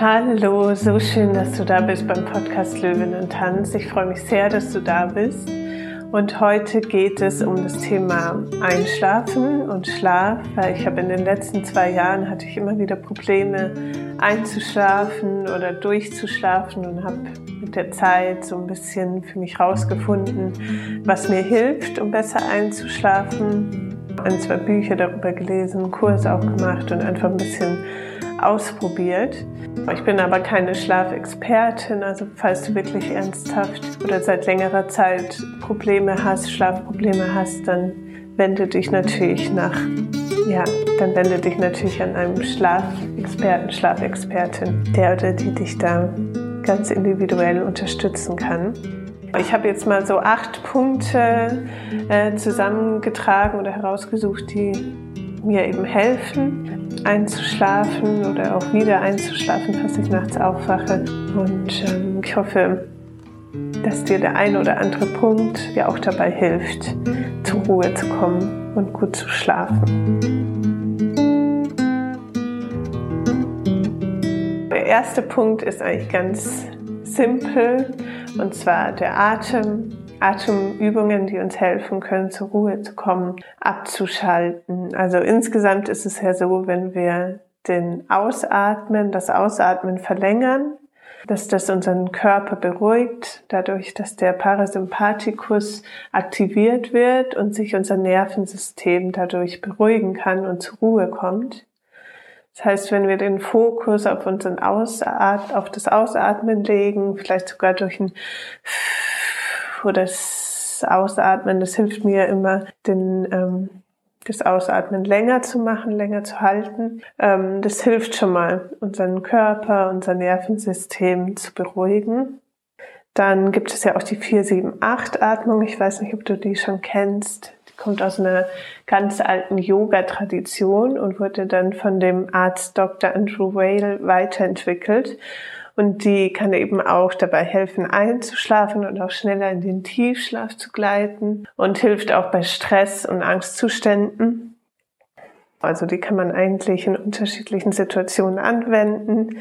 Hallo, so schön, dass du da bist beim Podcast Löwen und Tanz. Ich freue mich sehr, dass du da bist. Und heute geht es um das Thema Einschlafen und Schlaf, weil ich habe in den letzten zwei Jahren hatte ich immer wieder Probleme einzuschlafen oder durchzuschlafen und habe mit der Zeit so ein bisschen für mich rausgefunden, was mir hilft, um besser einzuschlafen. Ein, zwei Bücher darüber gelesen, einen Kurs auch gemacht und einfach ein bisschen ausprobiert. Ich bin aber keine Schlafexpertin, also falls du wirklich ernsthaft oder seit längerer Zeit Probleme hast, Schlafprobleme hast, dann wende dich natürlich nach, ja, dann wende dich natürlich an einen Schlafexperten, Schlafexpertin, der oder die dich da ganz individuell unterstützen kann. Ich habe jetzt mal so acht Punkte äh, zusammengetragen oder herausgesucht, die mir eben helfen, einzuschlafen oder auch wieder einzuschlafen, falls ich nachts aufwache. Und ähm, ich hoffe, dass dir der ein oder andere Punkt dir auch dabei hilft, zur Ruhe zu kommen und gut zu schlafen. Der erste Punkt ist eigentlich ganz simpel und zwar der Atem. Atemübungen, die uns helfen können, zur Ruhe zu kommen, abzuschalten. Also insgesamt ist es ja so, wenn wir den Ausatmen, das Ausatmen verlängern, dass das unseren Körper beruhigt, dadurch, dass der Parasympathikus aktiviert wird und sich unser Nervensystem dadurch beruhigen kann und zur Ruhe kommt. Das heißt, wenn wir den Fokus auf unseren Ausat auf das Ausatmen legen, vielleicht sogar durch ein oder das Ausatmen, das hilft mir immer, den, ähm, das Ausatmen länger zu machen, länger zu halten. Ähm, das hilft schon mal, unseren Körper, unser Nervensystem zu beruhigen. Dann gibt es ja auch die 4-7-8-Atmung. Ich weiß nicht, ob du die schon kennst. Die kommt aus einer ganz alten Yoga-Tradition und wurde dann von dem Arzt Dr. Andrew Whale weiterentwickelt. Und die kann eben auch dabei helfen, einzuschlafen und auch schneller in den Tiefschlaf zu gleiten und hilft auch bei Stress und Angstzuständen. Also die kann man eigentlich in unterschiedlichen Situationen anwenden.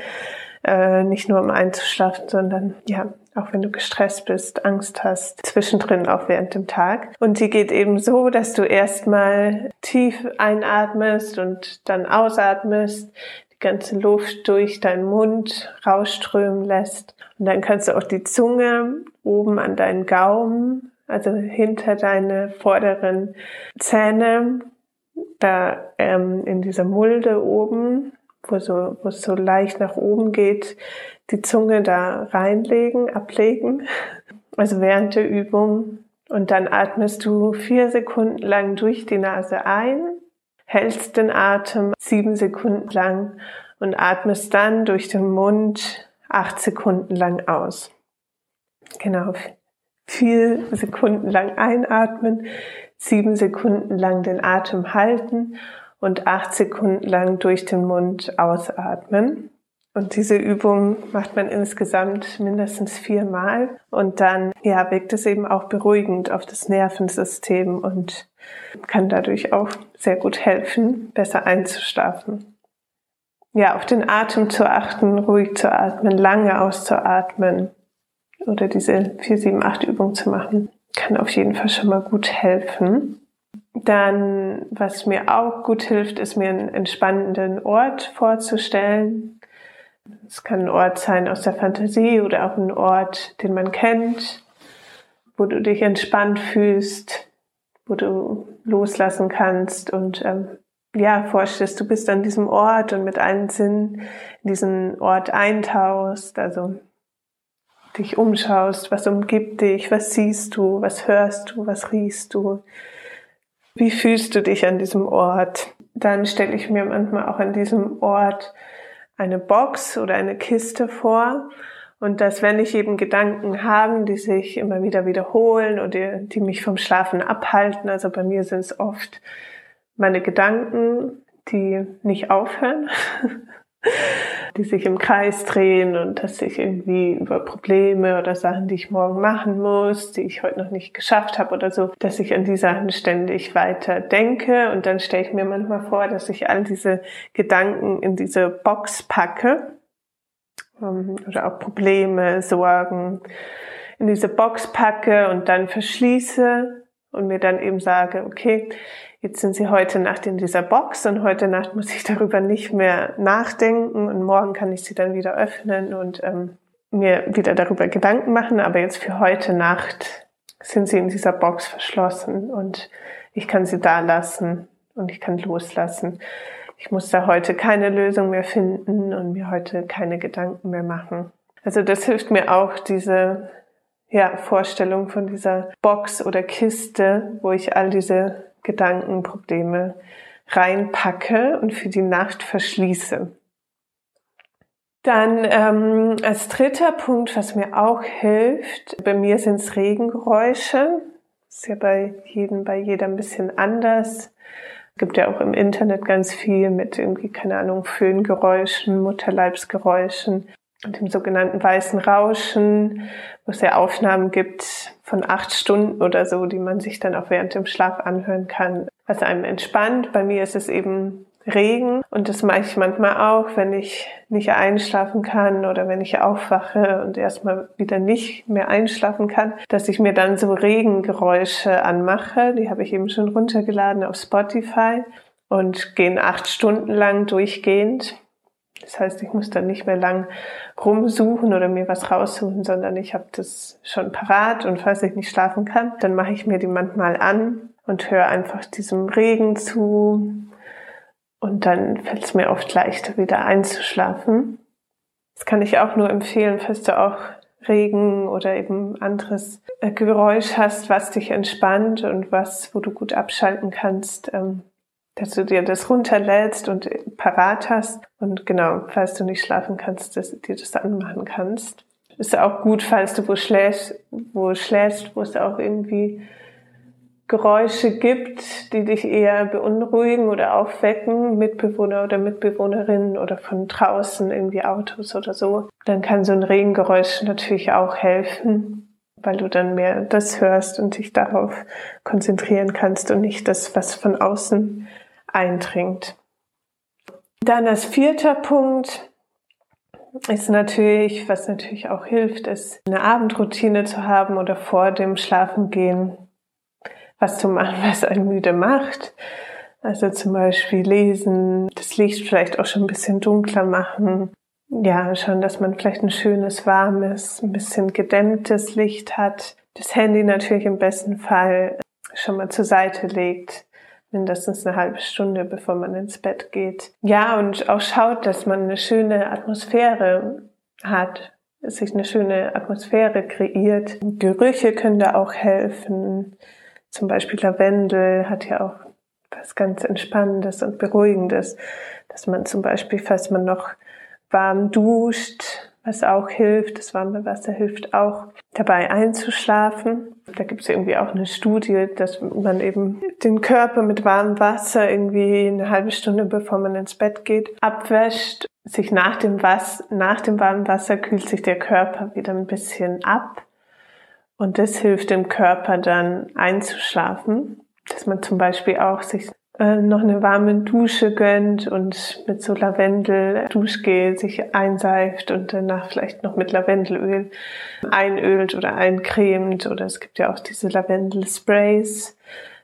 Äh, nicht nur um einzuschlafen, sondern ja, auch wenn du gestresst bist, Angst hast, zwischendrin auch während dem Tag. Und die geht eben so, dass du erstmal tief einatmest und dann ausatmest, ganze Luft durch deinen Mund rausströmen lässt. Und dann kannst du auch die Zunge oben an deinen Gaumen, also hinter deine vorderen Zähne, da ähm, in dieser Mulde oben, wo, so, wo es so leicht nach oben geht, die Zunge da reinlegen, ablegen. Also während der Übung. Und dann atmest du vier Sekunden lang durch die Nase ein hältst den Atem sieben Sekunden lang und atmest dann durch den Mund acht Sekunden lang aus. Genau, vier Sekunden lang einatmen, sieben Sekunden lang den Atem halten und acht Sekunden lang durch den Mund ausatmen. Und diese Übung macht man insgesamt mindestens viermal. Und dann, ja, wirkt es eben auch beruhigend auf das Nervensystem und kann dadurch auch sehr gut helfen, besser einzuschlafen. Ja, auf den Atem zu achten, ruhig zu atmen, lange auszuatmen oder diese 4, 7, 8 Übung zu machen, kann auf jeden Fall schon mal gut helfen. Dann, was mir auch gut hilft, ist mir einen entspannenden Ort vorzustellen, es kann ein Ort sein aus der Fantasie oder auch ein Ort, den man kennt, wo du dich entspannt fühlst, wo du loslassen kannst und ähm, ja, vorstellst, du bist an diesem Ort und mit allen Sinnen in diesen Ort eintauchst, also dich umschaust, was umgibt dich, was siehst du, was hörst du, was riechst du, wie fühlst du dich an diesem Ort. Dann stelle ich mir manchmal auch an diesem Ort eine Box oder eine Kiste vor und dass wenn ich eben Gedanken habe, die sich immer wieder wiederholen oder die mich vom Schlafen abhalten, also bei mir sind es oft meine Gedanken, die nicht aufhören, die sich im Kreis drehen und dass ich irgendwie über Probleme oder Sachen, die ich morgen machen muss, die ich heute noch nicht geschafft habe oder so, dass ich an die Sachen ständig weiter denke. Und dann stelle ich mir manchmal vor, dass ich all diese Gedanken in diese Box packe ähm, oder auch Probleme, Sorgen in diese Box packe und dann verschließe und mir dann eben sage, okay, jetzt sind sie heute Nacht in dieser Box und heute Nacht muss ich darüber nicht mehr nachdenken und morgen kann ich sie dann wieder öffnen und ähm, mir wieder darüber Gedanken machen, aber jetzt für heute Nacht sind sie in dieser Box verschlossen und ich kann sie da lassen und ich kann loslassen. Ich muss da heute keine Lösung mehr finden und mir heute keine Gedanken mehr machen. Also das hilft mir auch, diese ja, Vorstellung von dieser Box oder Kiste, wo ich all diese Gedanken, Probleme reinpacke und für die Nacht verschließe. Dann ähm, als dritter Punkt, was mir auch hilft, bei mir sind es Regengeräusche. Ist ja bei jedem, bei jeder ein bisschen anders. Gibt ja auch im Internet ganz viel mit irgendwie, keine Ahnung, Föhngeräuschen, Mutterleibsgeräuschen und dem sogenannten weißen Rauschen, wo es ja Aufnahmen gibt von acht Stunden oder so, die man sich dann auch während dem Schlaf anhören kann, was einem entspannt. Bei mir ist es eben Regen und das mache ich manchmal auch, wenn ich nicht einschlafen kann oder wenn ich aufwache und erstmal wieder nicht mehr einschlafen kann, dass ich mir dann so Regengeräusche anmache. Die habe ich eben schon runtergeladen auf Spotify und gehen acht Stunden lang durchgehend. Das heißt, ich muss dann nicht mehr lang rumsuchen oder mir was raussuchen, sondern ich habe das schon parat und falls ich nicht schlafen kann, dann mache ich mir die manchmal an und höre einfach diesem Regen zu und dann fällt es mir oft leichter, wieder einzuschlafen. Das kann ich auch nur empfehlen, falls du auch Regen oder eben anderes äh, Geräusch hast, was dich entspannt und was, wo du gut abschalten kannst, ähm, dass du dir das runterlädst und parat hast und genau, falls du nicht schlafen kannst, dass du dir das anmachen kannst. Ist auch gut, falls du wo schläfst, wo schläfst, wo es auch irgendwie Geräusche gibt, die dich eher beunruhigen oder aufwecken, Mitbewohner oder Mitbewohnerinnen oder von draußen irgendwie Autos oder so, dann kann so ein Regengeräusch natürlich auch helfen, weil du dann mehr das hörst und dich darauf konzentrieren kannst und nicht das, was von außen eindringt. Dann als vierter Punkt ist natürlich, was natürlich auch hilft, ist eine Abendroutine zu haben oder vor dem Schlafengehen was zu machen, was einen müde macht. Also zum Beispiel lesen, das Licht vielleicht auch schon ein bisschen dunkler machen. Ja, schon, dass man vielleicht ein schönes, warmes, ein bisschen gedämmtes Licht hat. Das Handy natürlich im besten Fall schon mal zur Seite legt. Mindestens eine halbe Stunde, bevor man ins Bett geht. Ja, und auch schaut, dass man eine schöne Atmosphäre hat, sich eine schöne Atmosphäre kreiert. Gerüche können da auch helfen. Zum Beispiel Lavendel hat ja auch was ganz Entspannendes und Beruhigendes, dass man zum Beispiel, falls man noch warm duscht, was auch hilft, das warme Wasser hilft auch dabei einzuschlafen. Da gibt es irgendwie auch eine Studie, dass man eben den Körper mit warmem Wasser irgendwie eine halbe Stunde bevor man ins Bett geht, abwäscht. Sich nach dem, Was nach dem warmen Wasser kühlt sich der Körper wieder ein bisschen ab und das hilft dem Körper dann einzuschlafen, dass man zum Beispiel auch sich noch eine warme Dusche gönnt und mit so Lavendel Duschgel sich einseift und danach vielleicht noch mit Lavendelöl einölt oder eincremt oder es gibt ja auch diese Lavendel-Sprays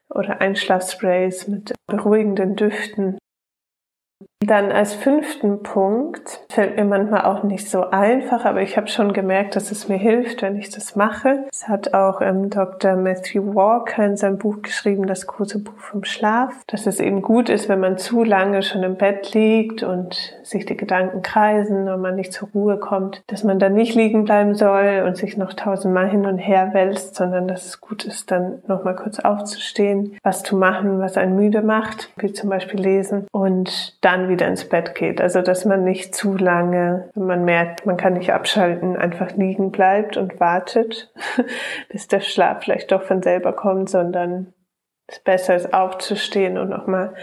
oder Einschlafsprays mit beruhigenden Düften. Dann als fünften Punkt fällt mir manchmal auch nicht so einfach, aber ich habe schon gemerkt, dass es mir hilft, wenn ich das mache. Es hat auch ähm, Dr. Matthew Walker in seinem Buch geschrieben, das große Buch vom Schlaf, dass es eben gut ist, wenn man zu lange schon im Bett liegt und sich die Gedanken kreisen und man nicht zur Ruhe kommt, dass man dann nicht liegen bleiben soll und sich noch tausendmal hin und her wälzt, sondern dass es gut ist, dann nochmal kurz aufzustehen, was zu machen, was einen müde macht, wie zum Beispiel lesen und wieder ins Bett geht. Also dass man nicht zu lange, wenn man merkt, man kann nicht abschalten, einfach liegen bleibt und wartet, bis der Schlaf vielleicht doch von selber kommt, sondern es besser ist aufzustehen und nochmal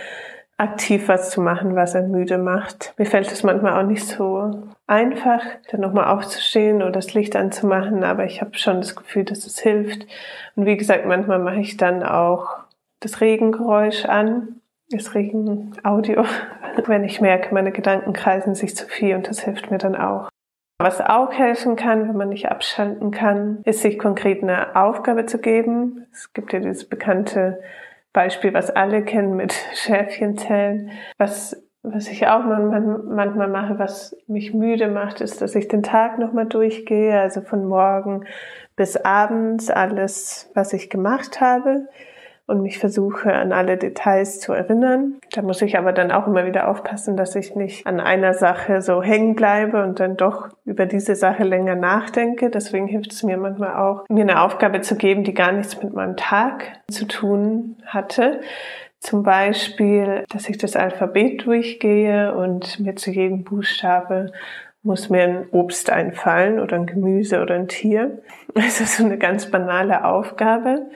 aktiv was zu machen, was einen müde macht. Mir fällt es manchmal auch nicht so einfach, dann nochmal aufzustehen oder das Licht anzumachen, aber ich habe schon das Gefühl, dass es hilft. Und wie gesagt, manchmal mache ich dann auch das Regengeräusch an das Regen Audio, wenn ich merke, meine Gedanken kreisen sich zu viel und das hilft mir dann auch. Was auch helfen kann, wenn man nicht abschalten kann, ist sich konkret eine Aufgabe zu geben. Es gibt ja dieses bekannte Beispiel, was alle kennen mit Schäfchenzellen. Was, was ich auch manchmal mache, was mich müde macht, ist, dass ich den Tag nochmal durchgehe, also von morgen bis abends alles, was ich gemacht habe und mich versuche an alle Details zu erinnern. Da muss ich aber dann auch immer wieder aufpassen, dass ich nicht an einer Sache so hängen bleibe und dann doch über diese Sache länger nachdenke. Deswegen hilft es mir manchmal auch, mir eine Aufgabe zu geben, die gar nichts mit meinem Tag zu tun hatte. Zum Beispiel, dass ich das Alphabet durchgehe und mir zu jedem Buchstabe muss mir ein Obst einfallen oder ein Gemüse oder ein Tier. Das ist so eine ganz banale Aufgabe.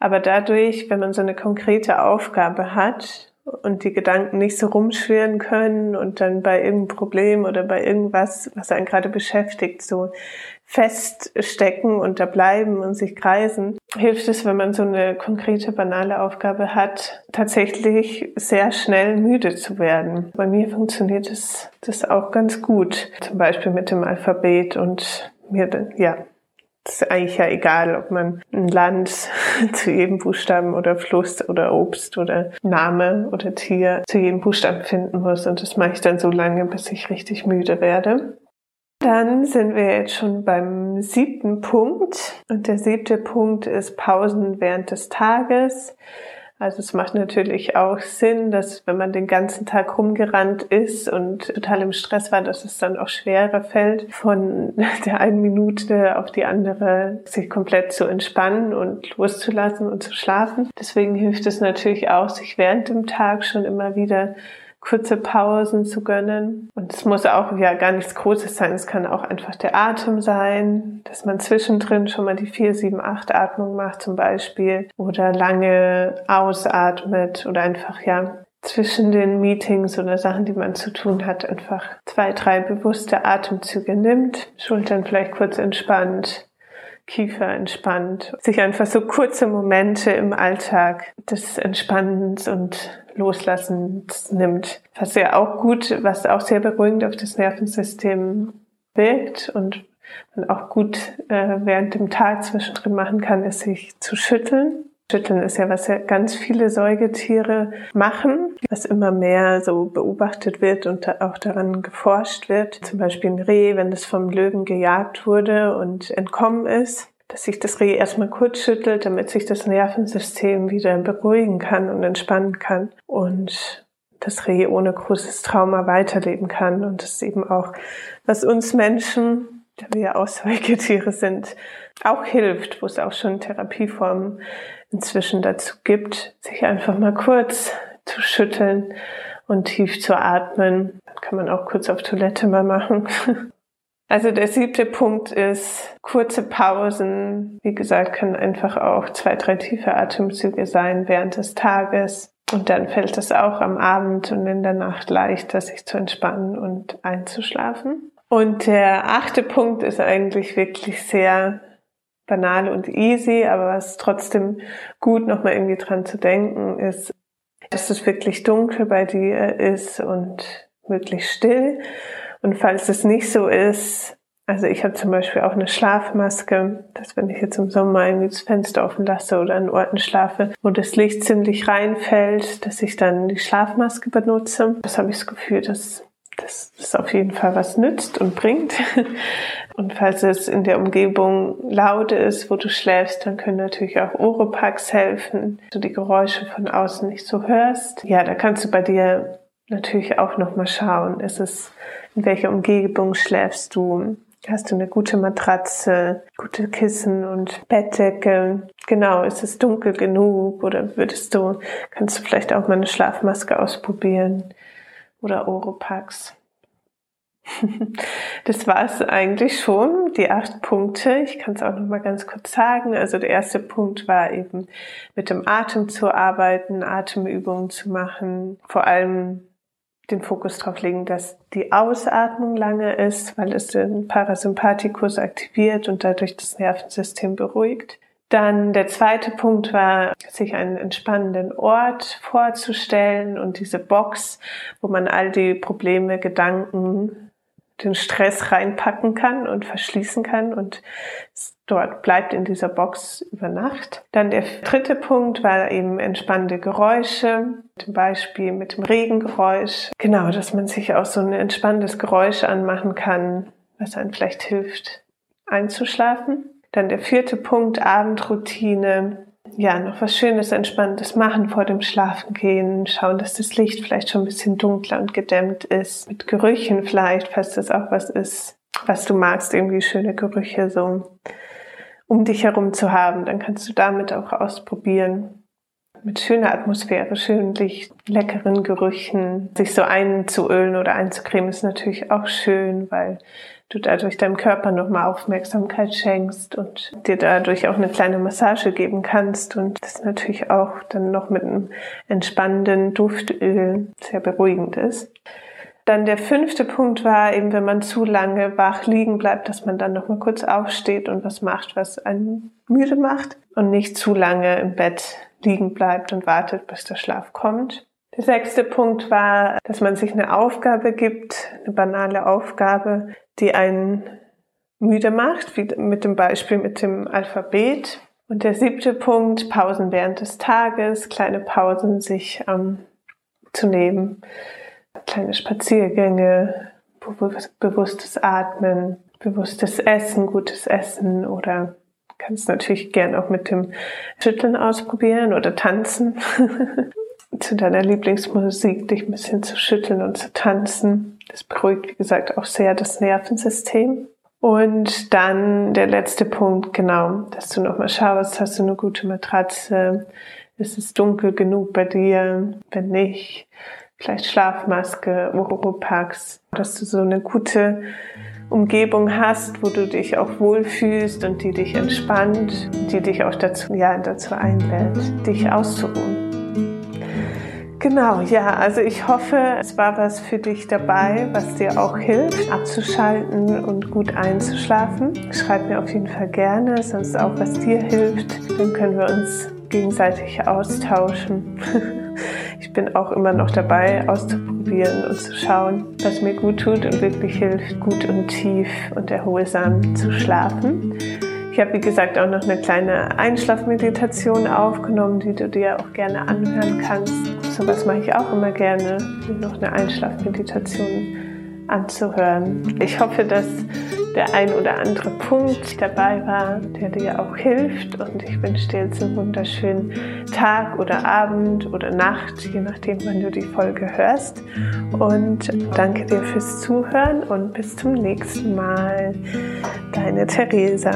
Aber dadurch, wenn man so eine konkrete Aufgabe hat und die Gedanken nicht so rumschwirren können und dann bei irgendeinem Problem oder bei irgendwas, was einen gerade beschäftigt, so feststecken und da bleiben und sich kreisen, hilft es, wenn man so eine konkrete, banale Aufgabe hat, tatsächlich sehr schnell müde zu werden. Bei mir funktioniert das, das auch ganz gut. Zum Beispiel mit dem Alphabet und mir, ja, ist eigentlich ja egal, ob man ein Land zu jedem Buchstaben oder Fluss oder Obst oder Name oder Tier zu jedem Buchstaben finden muss. Und das mache ich dann so lange, bis ich richtig müde werde. Dann sind wir jetzt schon beim siebten Punkt. Und der siebte Punkt ist Pausen während des Tages. Also es macht natürlich auch Sinn, dass wenn man den ganzen Tag rumgerannt ist und total im Stress war, dass es dann auch schwerer fällt, von der einen Minute auf die andere sich komplett zu entspannen und loszulassen und zu schlafen. Deswegen hilft es natürlich auch, sich während dem Tag schon immer wieder kurze Pausen zu gönnen. Und es muss auch ja gar nichts Großes sein. Es kann auch einfach der Atem sein, dass man zwischendrin schon mal die 4, 7, 8 Atmung macht zum Beispiel oder lange ausatmet oder einfach ja zwischen den Meetings oder Sachen, die man zu tun hat, einfach zwei, drei bewusste Atemzüge nimmt, Schultern vielleicht kurz entspannt, Kiefer entspannt, sich einfach so kurze Momente im Alltag des Entspannens und Loslassens nimmt. Was ja auch gut, was auch sehr beruhigend auf das Nervensystem wirkt und man auch gut äh, während dem Tag zwischendrin machen kann, ist sich zu schütteln. Schütteln ist ja, was ja ganz viele Säugetiere machen, was immer mehr so beobachtet wird und auch daran geforscht wird. Zum Beispiel ein Reh, wenn es vom Löwen gejagt wurde und entkommen ist, dass sich das Reh erstmal kurz schüttelt, damit sich das Nervensystem wieder beruhigen kann und entspannen kann und das Reh ohne großes Trauma weiterleben kann. Und das ist eben auch, was uns Menschen, da wir ja auch Säugetiere sind, auch hilft, wo es auch schon Therapieformen inzwischen dazu gibt, sich einfach mal kurz zu schütteln und tief zu atmen. Dann kann man auch kurz auf Toilette mal machen. Also der siebte Punkt ist kurze Pausen. Wie gesagt, können einfach auch zwei, drei tiefe Atemzüge sein während des Tages. Und dann fällt es auch am Abend und in der Nacht leichter, sich zu entspannen und einzuschlafen. Und der achte Punkt ist eigentlich wirklich sehr banal und easy, aber was trotzdem gut nochmal irgendwie dran zu denken ist, dass es wirklich dunkel bei dir ist und wirklich still. Und falls es nicht so ist, also ich habe zum Beispiel auch eine Schlafmaske, dass wenn ich jetzt im Sommer irgendwie das Fenster offen lasse oder an Orten schlafe, wo das Licht ziemlich reinfällt, dass ich dann die Schlafmaske benutze. Das habe ich das Gefühl, dass das auf jeden Fall was nützt und bringt. Und falls es in der Umgebung laut ist, wo du schläfst, dann können natürlich auch Oropax helfen, dass du die Geräusche von außen nicht so hörst. Ja, da kannst du bei dir natürlich auch nochmal schauen. Ist es, in welcher Umgebung schläfst du? Hast du eine gute Matratze, gute Kissen und Bettdecke? Genau, ist es dunkel genug oder würdest du, kannst du vielleicht auch mal eine Schlafmaske ausprobieren? Oder Oropax. Das war es eigentlich schon, die acht Punkte. Ich kann es auch noch mal ganz kurz sagen. Also der erste Punkt war eben mit dem Atem zu arbeiten, Atemübungen zu machen, vor allem den Fokus darauf legen, dass die Ausatmung lange ist, weil es den Parasympathikus aktiviert und dadurch das Nervensystem beruhigt. Dann der zweite Punkt war, sich einen entspannenden Ort vorzustellen und diese Box, wo man all die Probleme, Gedanken, den Stress reinpacken kann und verschließen kann und dort bleibt in dieser Box über Nacht. Dann der dritte Punkt war eben entspannende Geräusche, zum Beispiel mit dem Regengeräusch. Genau, dass man sich auch so ein entspannendes Geräusch anmachen kann, was einem vielleicht hilft, einzuschlafen. Dann der vierte Punkt, Abendroutine. Ja, noch was Schönes, Entspannendes machen vor dem Schlafengehen. Schauen, dass das Licht vielleicht schon ein bisschen dunkler und gedämmt ist. Mit Gerüchen vielleicht, falls das auch was ist, was du magst, irgendwie schöne Gerüche so um dich herum zu haben. Dann kannst du damit auch ausprobieren. Mit schöner Atmosphäre, schönem Licht, leckeren Gerüchen. Sich so einzuölen oder einzucremen ist natürlich auch schön, weil du dadurch deinem Körper nochmal Aufmerksamkeit schenkst und dir dadurch auch eine kleine Massage geben kannst und das natürlich auch dann noch mit einem entspannenden Duftöl sehr beruhigend ist. Dann der fünfte Punkt war eben, wenn man zu lange wach liegen bleibt, dass man dann noch mal kurz aufsteht und was macht, was einen müde macht und nicht zu lange im Bett liegen bleibt und wartet, bis der Schlaf kommt. Der sechste Punkt war, dass man sich eine Aufgabe gibt, eine banale Aufgabe, die einen müde macht, wie mit dem Beispiel mit dem Alphabet. Und der siebte Punkt, Pausen während des Tages, kleine Pausen sich ähm, zu nehmen kleine Spaziergänge, bewusstes Atmen, bewusstes Essen, gutes Essen oder kannst natürlich gern auch mit dem Schütteln ausprobieren oder tanzen. zu deiner Lieblingsmusik dich ein bisschen zu schütteln und zu tanzen. Das beruhigt, wie gesagt, auch sehr das Nervensystem. Und dann der letzte Punkt, genau, dass du nochmal schaust, hast du eine gute Matratze, ist es dunkel genug bei dir, wenn nicht, vielleicht Schlafmaske, Oropax, dass du so eine gute Umgebung hast, wo du dich auch wohlfühlst und die dich entspannt, die dich auch dazu, ja, dazu einlädt, dich auszuruhen. Genau, ja, also ich hoffe, es war was für dich dabei, was dir auch hilft, abzuschalten und gut einzuschlafen. Schreib mir auf jeden Fall gerne, sonst auch, was dir hilft. Dann können wir uns gegenseitig austauschen. Ich bin auch immer noch dabei, auszuprobieren und zu schauen, was mir gut tut und wirklich hilft, gut und tief und erholsam zu schlafen. Ich habe, wie gesagt, auch noch eine kleine Einschlafmeditation aufgenommen, die du dir auch gerne anhören kannst. So was mache ich auch immer gerne, noch eine Einschlafmeditation anzuhören. Ich hoffe, dass der ein oder andere Punkt dabei war, der dir auch hilft. Und ich wünsche dir jetzt einen wunderschönen Tag oder Abend oder Nacht, je nachdem, wann du die Folge hörst. Und danke dir fürs Zuhören und bis zum nächsten Mal. Deine Theresa.